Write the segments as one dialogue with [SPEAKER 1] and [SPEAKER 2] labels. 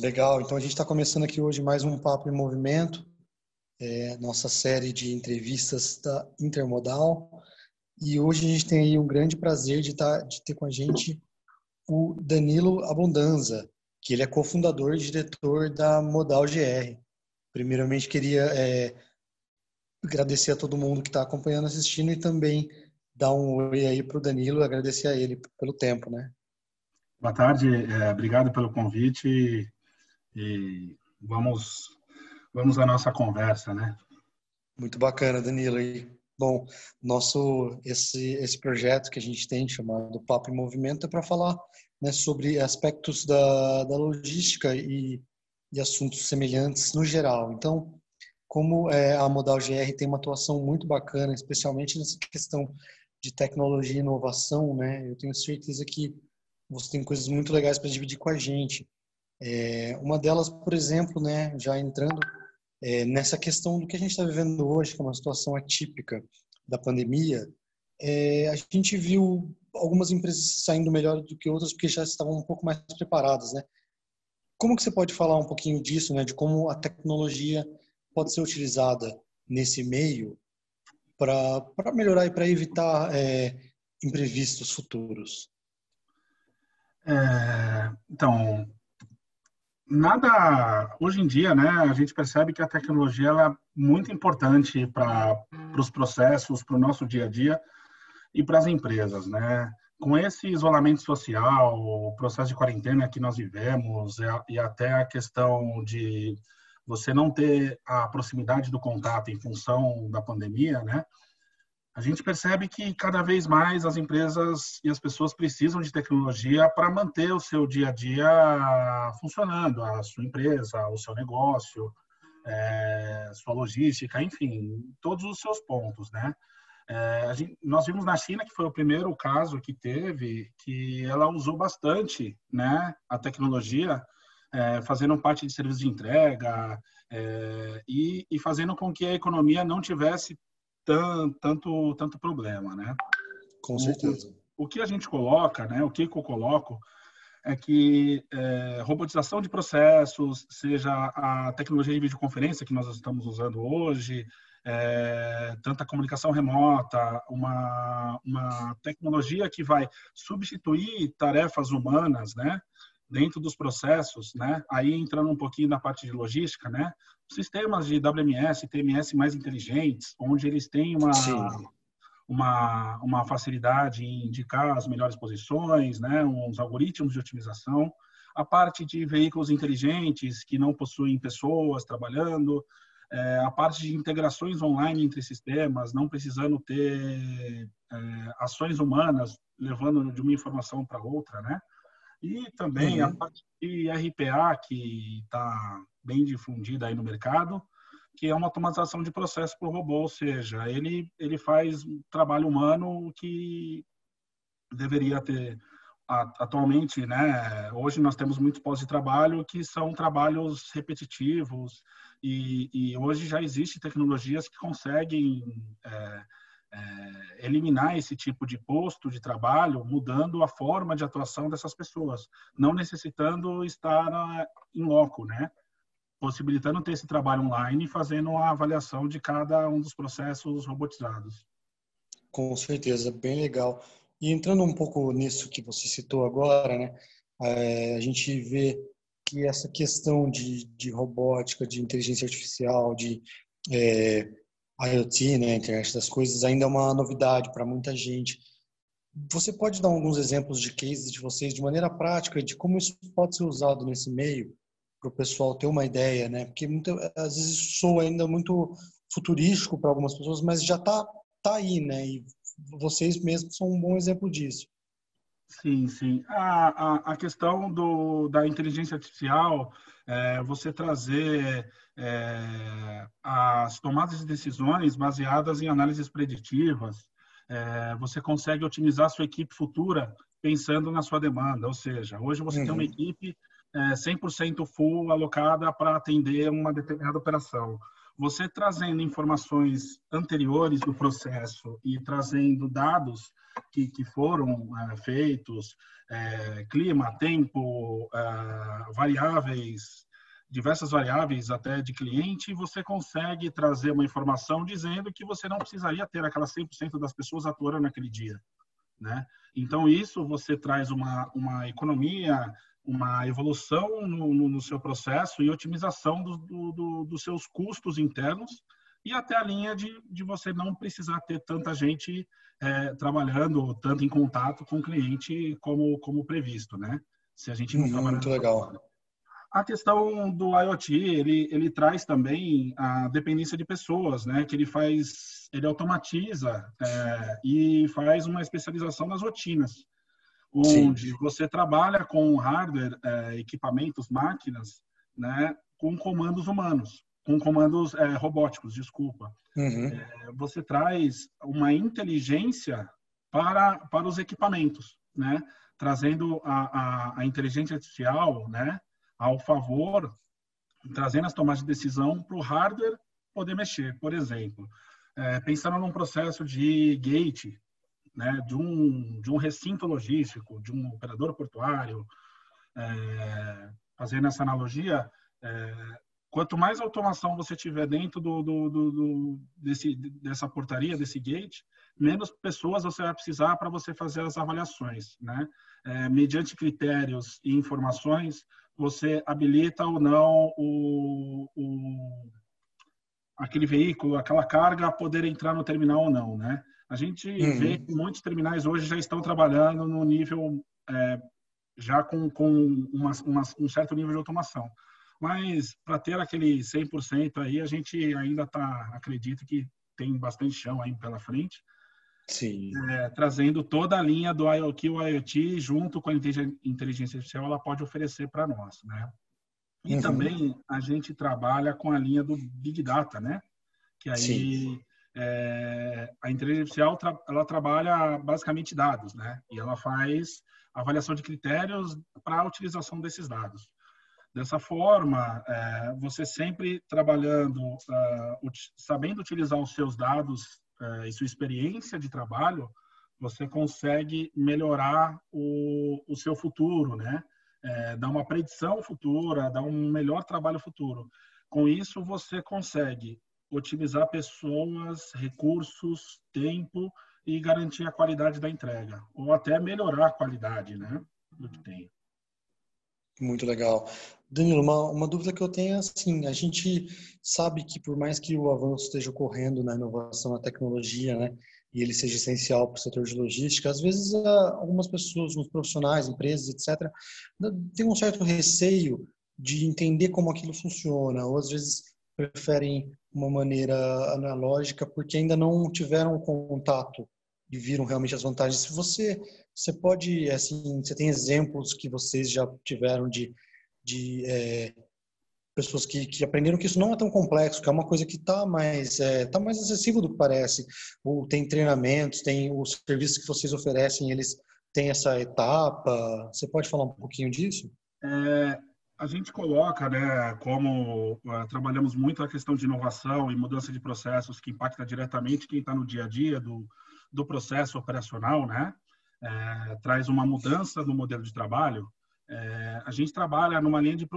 [SPEAKER 1] Legal, então a gente está começando aqui hoje mais um Papo em Movimento, é, nossa série de entrevistas da Intermodal. E hoje a gente tem aí um grande prazer de, tá, de ter com a gente o Danilo Abundanza, que ele é cofundador e diretor da Modal GR. Primeiramente, queria é, agradecer a todo mundo que está acompanhando, assistindo e também dar um oi aí para o Danilo, agradecer a ele pelo tempo, né?
[SPEAKER 2] Boa tarde, é, obrigado pelo convite e vamos vamos à nossa conversa, né?
[SPEAKER 1] Muito bacana, Danilo. E, bom, nosso esse esse projeto que a gente tem chamado Papo em Movimento é para falar né, sobre aspectos da, da logística e, e assuntos semelhantes no geral. Então, como é, a Modal GR tem uma atuação muito bacana, especialmente nessa questão de tecnologia e inovação, né? Eu tenho certeza que você tem coisas muito legais para dividir com a gente. É, uma delas, por exemplo, né, já entrando é, nessa questão do que a gente está vivendo hoje, que é uma situação atípica da pandemia, é, a gente viu algumas empresas saindo melhor do que outras porque já estavam um pouco mais preparadas, né? Como que você pode falar um pouquinho disso, né, de como a tecnologia pode ser utilizada nesse meio para melhorar e para evitar é, imprevistos futuros?
[SPEAKER 2] É, então, nada hoje em dia, né? A gente percebe que a tecnologia ela é muito importante para os processos, para o nosso dia a dia e para as empresas, né? Com esse isolamento social, o processo de quarentena que nós vivemos e até a questão de você não ter a proximidade do contato em função da pandemia, né? A gente percebe que cada vez mais as empresas e as pessoas precisam de tecnologia para manter o seu dia a dia funcionando, a sua empresa, o seu negócio, é, sua logística, enfim, todos os seus pontos, né? É, gente, nós vimos na China que foi o primeiro caso que teve que ela usou bastante, né, a tecnologia, é, fazendo parte de serviços de entrega é, e, e fazendo com que a economia não tivesse tanto, tanto problema, né?
[SPEAKER 1] Com certeza.
[SPEAKER 2] O, o que a gente coloca, né? O que eu coloco é que é, robotização de processos, seja a tecnologia de videoconferência que nós estamos usando hoje, é, tanta comunicação remota, uma, uma tecnologia que vai substituir tarefas humanas, né? dentro dos processos, né? Aí entrando um pouquinho na parte de logística, né? Sistemas de WMS, TMS mais inteligentes, onde eles têm uma uma, uma facilidade em indicar as melhores posições, né? Uns algoritmos de otimização. A parte de veículos inteligentes que não possuem pessoas trabalhando, é, a parte de integrações online entre sistemas, não precisando ter é, ações humanas levando de uma informação para outra, né? E também uhum. a parte de RPA, que está bem difundida aí no mercado, que é uma automatização de processo por robô, ou seja, ele, ele faz trabalho humano que deveria ter atualmente, né? Hoje nós temos muitos postos de trabalho que são trabalhos repetitivos e, e hoje já existem tecnologias que conseguem é, é, eliminar esse tipo de posto de trabalho, mudando a forma de atuação dessas pessoas, não necessitando estar em loco, né? Possibilitando ter esse trabalho online e fazendo a avaliação de cada um dos processos robotizados.
[SPEAKER 1] Com certeza, bem legal. E entrando um pouco nisso que você citou agora, né? É, a gente vê que essa questão de, de robótica, de inteligência artificial, de é, IoT, né, internet das coisas, ainda é uma novidade para muita gente. Você pode dar alguns exemplos de cases de vocês de maneira prática de como isso pode ser usado nesse meio para o pessoal ter uma ideia, né? Porque muita, às vezes sou ainda muito futurístico para algumas pessoas, mas já está tá aí, né? E vocês mesmos são um bom exemplo disso.
[SPEAKER 2] Sim, sim. A, a, a questão do, da inteligência artificial, é, você trazer é, as tomadas de decisões baseadas em análises preditivas, é, você consegue otimizar sua equipe futura pensando na sua demanda. Ou seja, hoje você uhum. tem uma uhum. equipe é, 100% full alocada para atender uma determinada operação. Você trazendo informações anteriores do processo e trazendo dados que, que foram é, feitos, é, clima, tempo, é, variáveis, diversas variáveis até de cliente, você consegue trazer uma informação dizendo que você não precisaria ter aquela 100% das pessoas atuando naquele dia. Né? Então, isso você traz uma, uma economia, uma evolução no, no, no seu processo e otimização do, do, do, dos seus custos internos e até a linha de, de você não precisar ter tanta gente é, trabalhando, tanto em contato com o cliente como, como previsto, né?
[SPEAKER 1] Se a gente não uhum, Muito legal.
[SPEAKER 2] A questão do IoT, ele, ele traz também a dependência de pessoas, né? Que ele faz, ele automatiza é, e faz uma especialização nas rotinas, onde Sim. você trabalha com hardware, é, equipamentos, máquinas, né? Com comandos humanos, com comandos é, robóticos, desculpa. Uhum. É, você traz uma inteligência para, para os equipamentos, né? Trazendo a, a, a inteligência artificial, né? ao favor, trazendo as tomadas de decisão para o hardware poder mexer. Por exemplo, é, pensando num processo de gate, né, de, um, de um recinto logístico, de um operador portuário, é, fazendo essa analogia, é, quanto mais automação você tiver dentro do, do, do, do, desse, dessa portaria, desse gate, menos pessoas você vai precisar para você fazer as avaliações, né? É, mediante critérios e informações, você habilita ou não o, o, aquele veículo, aquela carga a poder entrar no terminal ou não, né? A gente uhum. vê que muitos terminais hoje já estão trabalhando no nível é, já com, com uma, uma, um certo nível de automação. Mas para ter aquele 100% aí, a gente ainda tá, acredito que tem bastante chão aí pela frente.
[SPEAKER 1] Sim.
[SPEAKER 2] É, trazendo toda a linha do IoT, o IoT junto com a inteligência artificial, ela pode oferecer para nós, né? E uhum. também a gente trabalha com a linha do Big Data, né? Que aí é, a inteligência artificial tra ela trabalha basicamente dados, né? E ela faz avaliação de critérios para a utilização desses dados. Dessa forma, é, você sempre trabalhando, uh, sabendo utilizar os seus dados uh, e sua experiência de trabalho, você consegue melhorar o, o seu futuro, né? É, dar uma predição futura, dar um melhor trabalho futuro. Com isso, você consegue otimizar pessoas, recursos, tempo e garantir a qualidade da entrega, ou até melhorar a qualidade né, do que tem.
[SPEAKER 1] Muito legal. Danilo, uma, uma dúvida que eu tenho é assim, a gente sabe que por mais que o avanço esteja ocorrendo na inovação, na tecnologia, né, e ele seja essencial para o setor de logística, às vezes ah, algumas pessoas, alguns profissionais, empresas, etc., têm um certo receio de entender como aquilo funciona, ou às vezes preferem uma maneira analógica porque ainda não tiveram contato e viram realmente as vantagens. Se você, você pode, assim, você tem exemplos que vocês já tiveram de, de é, pessoas que, que aprenderam que isso não é tão complexo, que é uma coisa que está mais, é, tá mais acessível do que parece. Ou tem treinamentos, tem os serviços que vocês oferecem, eles têm essa etapa. Você pode falar um pouquinho disso?
[SPEAKER 2] É, a gente coloca, né, como uh, trabalhamos muito a questão de inovação e mudança de processos que impacta diretamente quem está no dia a dia do, do processo operacional, né? É, traz uma mudança no modelo de trabalho. É, a gente trabalha numa linha de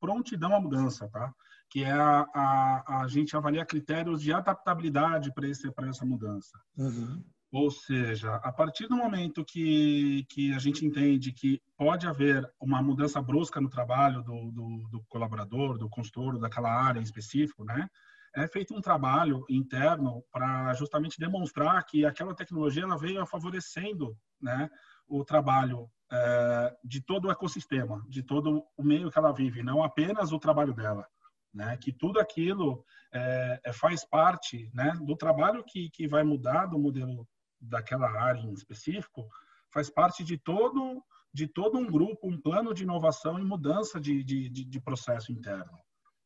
[SPEAKER 2] prontidão à mudança, tá? Que é a, a, a gente avaliar critérios de adaptabilidade para essa mudança. Uhum. Ou seja, a partir do momento que, que a gente entende que pode haver uma mudança brusca no trabalho do, do, do colaborador, do consultor, daquela área em específico, né? é feito um trabalho interno para justamente demonstrar que aquela tecnologia ela veio favorecendo né, o trabalho é, de todo o ecossistema, de todo o meio que ela vive, não apenas o trabalho dela. Né, que tudo aquilo é, faz parte né, do trabalho que, que vai mudar do modelo daquela área em específico, faz parte de todo, de todo um grupo, um plano de inovação e mudança de, de, de, processo interno.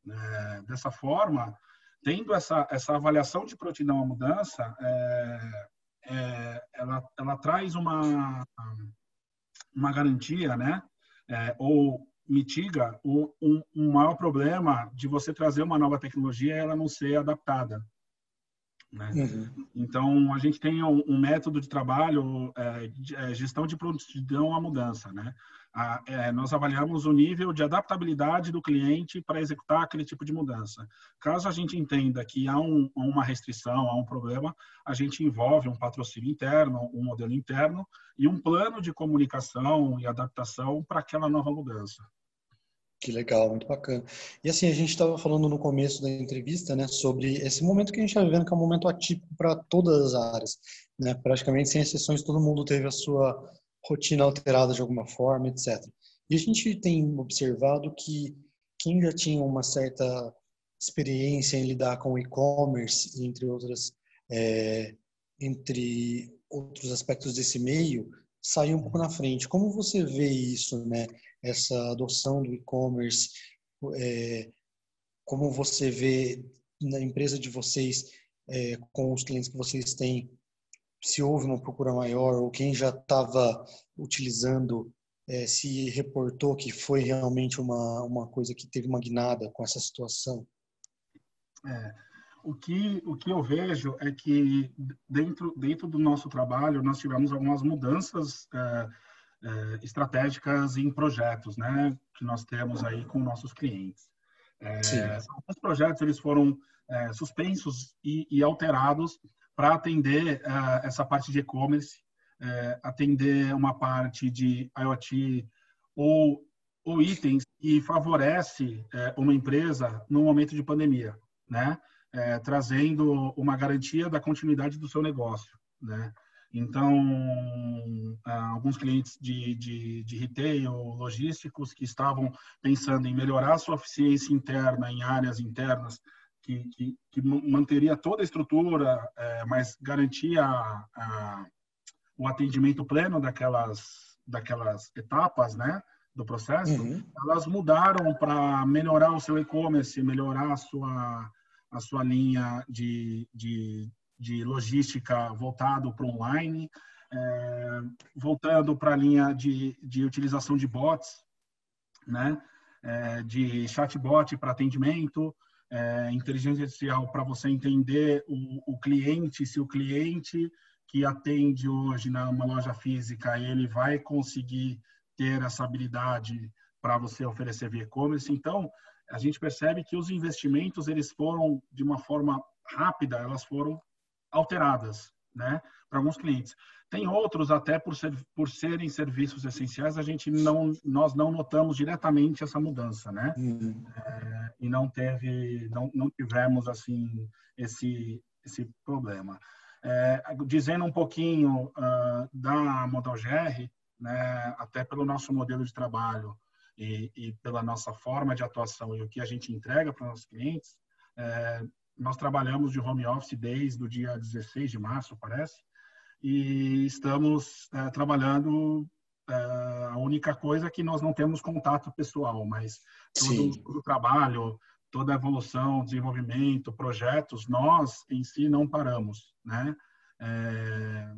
[SPEAKER 2] Né. Dessa forma, tendo essa, essa avaliação de prontidão à mudança, é, é, ela, ela traz uma, uma garantia, né? É, ou mitiga um, um, um, maior problema de você trazer uma nova tecnologia e ela não ser adaptada. Né? Uhum. Então, a gente tem um, um método de trabalho, é, de, é, gestão de prontidão à mudança. Né? A, é, nós avaliamos o nível de adaptabilidade do cliente para executar aquele tipo de mudança. Caso a gente entenda que há um, uma restrição, há um problema, a gente envolve um patrocínio interno, um modelo interno e um plano de comunicação e adaptação para aquela nova mudança.
[SPEAKER 1] Que legal, muito bacana. E assim, a gente estava falando no começo da entrevista, né, sobre esse momento que a gente está vivendo, que é um momento atípico para todas as áreas, né? Praticamente sem exceções, todo mundo teve a sua rotina alterada de alguma forma, etc. E a gente tem observado que quem já tinha uma certa experiência em lidar com e-commerce, entre outras, é, entre outros aspectos desse meio, saiu um pouco na frente. Como você vê isso, né? Essa adoção do e-commerce, é, como você vê na empresa de vocês, é, com os clientes que vocês têm, se houve uma procura maior ou quem já estava utilizando é, se reportou que foi realmente uma, uma coisa que teve uma guinada com essa situação?
[SPEAKER 2] É, o, que, o que eu vejo é que dentro, dentro do nosso trabalho nós tivemos algumas mudanças é, é, estratégicas em projetos, né, que nós temos aí com nossos clientes. É, os projetos eles foram é, suspensos e, e alterados para atender é, essa parte de e-commerce, é, atender uma parte de IoT ou, ou itens que favorece é, uma empresa no momento de pandemia, né? trazendo uma garantia da continuidade do seu negócio, né? Então, ah, alguns clientes de, de, de retail, logísticos, que estavam pensando em melhorar sua eficiência interna em áreas internas, que, que, que manteria toda a estrutura, é, mas garantia a, a, o atendimento pleno daquelas, daquelas etapas, né? do processo, uhum. elas mudaram para melhorar o seu e-commerce, melhorar a sua, a sua linha de, de, de logística voltado para online, é, voltando para a linha de, de utilização de bots, né? É, de chatbot para atendimento, é, inteligência artificial para você entender o, o, cliente, se o cliente que atende hoje numa loja física, ele vai conseguir ter essa habilidade para você oferecer via e-commerce. Então, a gente percebe que os investimentos eles foram de uma forma rápida, elas foram alteradas, né, para alguns clientes. Tem outros até por, ser, por serem serviços essenciais, a gente não, nós não notamos diretamente essa mudança, né? Uhum. É, e não teve, não, não tivemos assim esse esse problema. É, dizendo um pouquinho uh, da Modal GR, né, até pelo nosso modelo de trabalho e, e, pela nossa forma de atuação e o que a gente entrega para os nossos clientes, é, nós trabalhamos de home office desde o dia 16 de março, parece, e estamos é, trabalhando. É, a única coisa é que nós não temos contato pessoal, mas todo, todo o trabalho, toda a evolução, desenvolvimento, projetos, nós em si não paramos, né? É,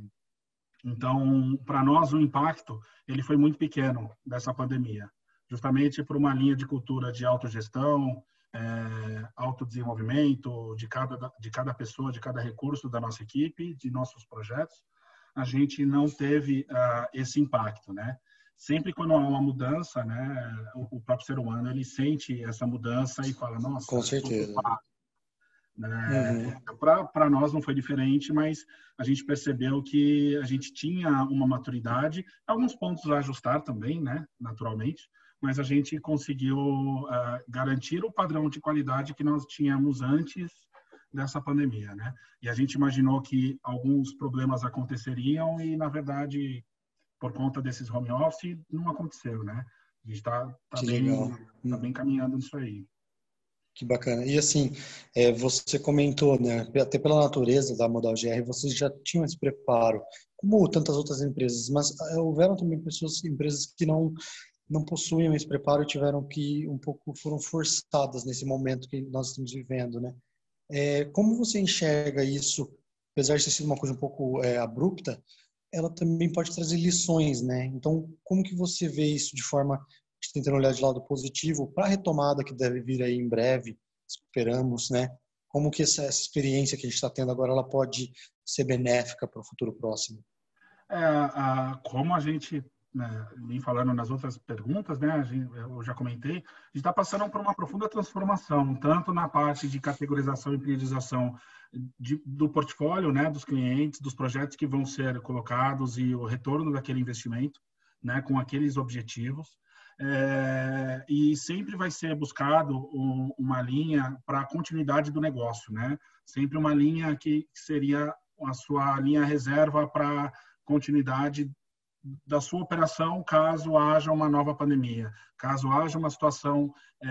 [SPEAKER 2] então, para nós o impacto ele foi muito pequeno dessa pandemia, justamente por uma linha de cultura de autogestão, é, autodesenvolvimento de cada, de cada pessoa, de cada recurso da nossa equipe, de nossos projetos, a gente não teve uh, esse impacto, né? Sempre quando há uma mudança, né, o, o, próprio ser humano ele sente essa mudança e fala, nossa,
[SPEAKER 1] com certeza.
[SPEAKER 2] Né? Uhum. Para nós não foi diferente, mas a gente percebeu que a gente tinha uma maturidade, alguns pontos a ajustar também, né, naturalmente, mas a gente conseguiu uh, garantir o padrão de qualidade que nós tínhamos antes dessa pandemia, né? E a gente imaginou que alguns problemas aconteceriam e, na verdade, por conta desses home office, não aconteceu, né? A gente está tá, tá bem, tá bem caminhando nisso aí.
[SPEAKER 1] Que bacana. E assim, é, você comentou, né, até pela natureza da Modal GR, vocês já tinham esse preparo, como tantas outras empresas, mas é, houveram também pessoas, empresas que não não possuíam esse preparo e tiveram que um pouco foram forçadas nesse momento que nós estamos vivendo, né? É, como você enxerga isso apesar de ter sido uma coisa um pouco é, abrupta, ela também pode trazer lições, né? Então, como que você vê isso de forma tentando olhar de lado positivo para a retomada que deve vir aí em breve, esperamos, né? Como que essa, essa experiência que a gente está tendo agora ela pode ser benéfica para o futuro próximo?
[SPEAKER 2] É, a, como a gente né, falando nas outras perguntas, né, gente, eu já comentei, a gente está passando por uma profunda transformação, tanto na parte de categorização e priorização de, do portfólio, né, dos clientes, dos projetos que vão ser colocados e o retorno daquele investimento, né, com aqueles objetivos. É, e sempre vai ser buscado um, uma linha para a continuidade do negócio, né? Sempre uma linha que seria a sua linha reserva para continuidade da sua operação caso haja uma nova pandemia, caso haja uma situação é,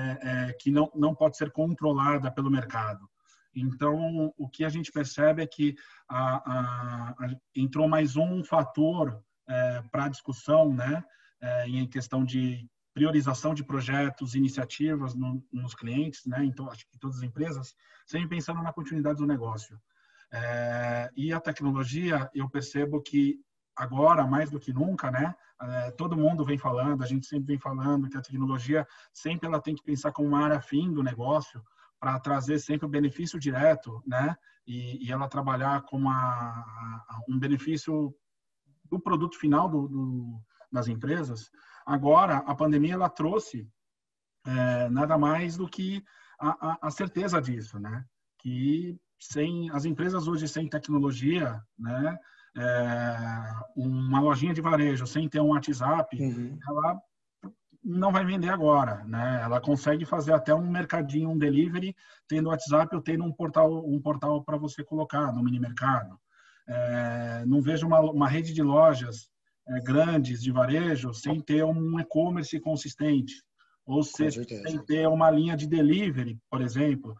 [SPEAKER 2] é, que não, não pode ser controlada pelo mercado. Então, o que a gente percebe é que a, a, a, entrou mais um fator é, para a discussão, né, é, em questão de priorização de projetos, iniciativas no, nos clientes, né, então acho que todas as empresas, sempre pensando na continuidade do negócio. É, e a tecnologia, eu percebo que agora, mais do que nunca, né? É, todo mundo vem falando, a gente sempre vem falando que a tecnologia sempre ela tem que pensar como uma área fim do negócio para trazer sempre o benefício direto, né? E, e ela trabalhar com uma, um benefício do produto final do, do, das empresas. Agora, a pandemia ela trouxe é, nada mais do que a, a, a certeza disso, né? Que sem as empresas hoje sem tecnologia, né? É, uma lojinha de varejo sem ter um WhatsApp, uhum. ela não vai vender agora, né? Ela consegue fazer até um mercadinho, um delivery, tendo WhatsApp ou tendo um portal, um portal para você colocar no mini mercado. É, não vejo uma, uma, rede de lojas é, grandes de varejo sem ter um e-commerce consistente, ou seja, sem ter uma linha de delivery, por exemplo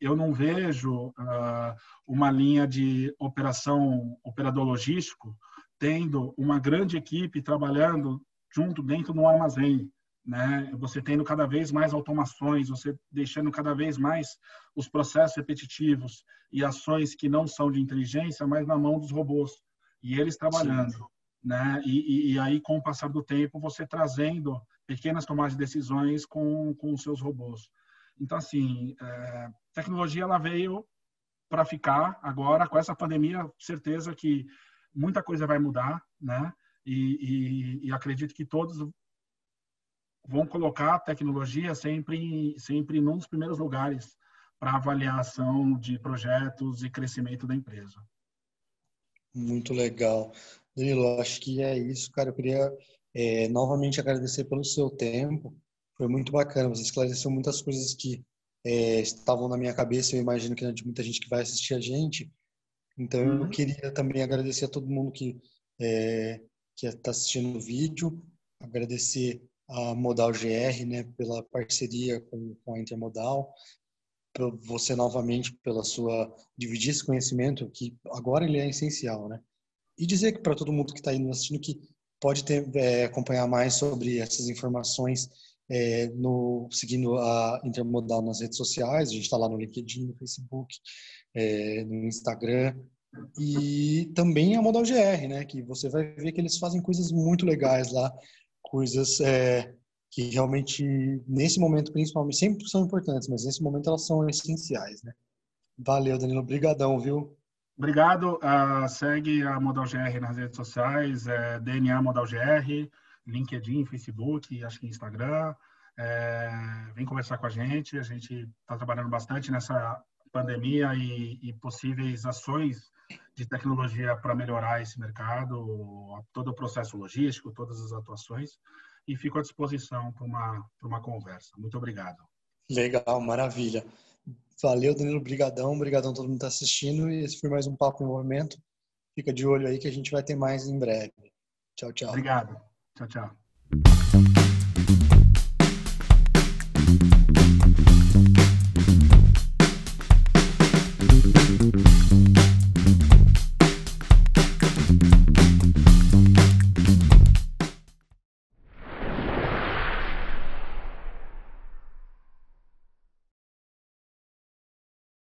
[SPEAKER 2] eu não vejo uh, uma linha de operação, operador logístico, tendo uma grande equipe trabalhando junto dentro de um armazém. Né? Você tendo cada vez mais automações, você deixando cada vez mais os processos repetitivos e ações que não são de inteligência, mas na mão dos robôs e eles trabalhando, Sim. né? E, e, e, aí com o passar do tempo você trazendo pequenas tomadas de decisões com com os seus robôs. Então, assim, é, tecnologia ela veio para ficar agora com essa pandemia, certeza que muita coisa vai mudar, né? E, e, e acredito que todos vão colocar a tecnologia sempre sempre dos primeiros lugares para avaliação de projetos e crescimento da empresa.
[SPEAKER 1] Muito legal. Danilo, acho que é isso, cara. Eu queria é, novamente agradecer pelo seu tempo. Foi muito bacana, você esclareceu muitas coisas que é, estavam na minha cabeça, eu imagino que é de muita gente que vai assistir a gente. Então, uhum. eu queria também agradecer a todo mundo que é, que está assistindo o vídeo, agradecer a Modal GR, né, pela parceria com, com a Intermodal, você novamente pela sua dividir esse conhecimento que agora ele é essencial, né? E dizer que para todo mundo que está aí assistindo que pode ter, é, acompanhar mais sobre essas informações é, no, seguindo a Intermodal nas redes sociais, a gente está lá no LinkedIn, no Facebook, é, no Instagram, e também a Modal GR, né, que você vai ver que eles fazem coisas muito legais lá, coisas é, que realmente, nesse momento, principalmente, sempre são importantes, mas nesse momento elas são essenciais, né. Valeu, Danilo, brigadão, viu?
[SPEAKER 2] Obrigado, uh, segue a Modal GR nas redes sociais, é, DNA Modal GR, LinkedIn, Facebook, acho que Instagram. É, vem conversar com a gente. A gente está trabalhando bastante nessa pandemia e, e, possíveis ações de tecnologia para melhorar esse mercado, todo o processo logístico, todas as atuações. E fico à disposição para uma, uma conversa. Muito obrigado.
[SPEAKER 1] Legal, maravilha. Valeu, Danilo. Brigadão. Obrigadão a todo mundo que está assistindo. E esse foi mais um Papo em Movimento. Fica de olho aí que a gente vai ter mais em breve. Tchau, tchau.
[SPEAKER 2] Obrigado. Tchau, tchau.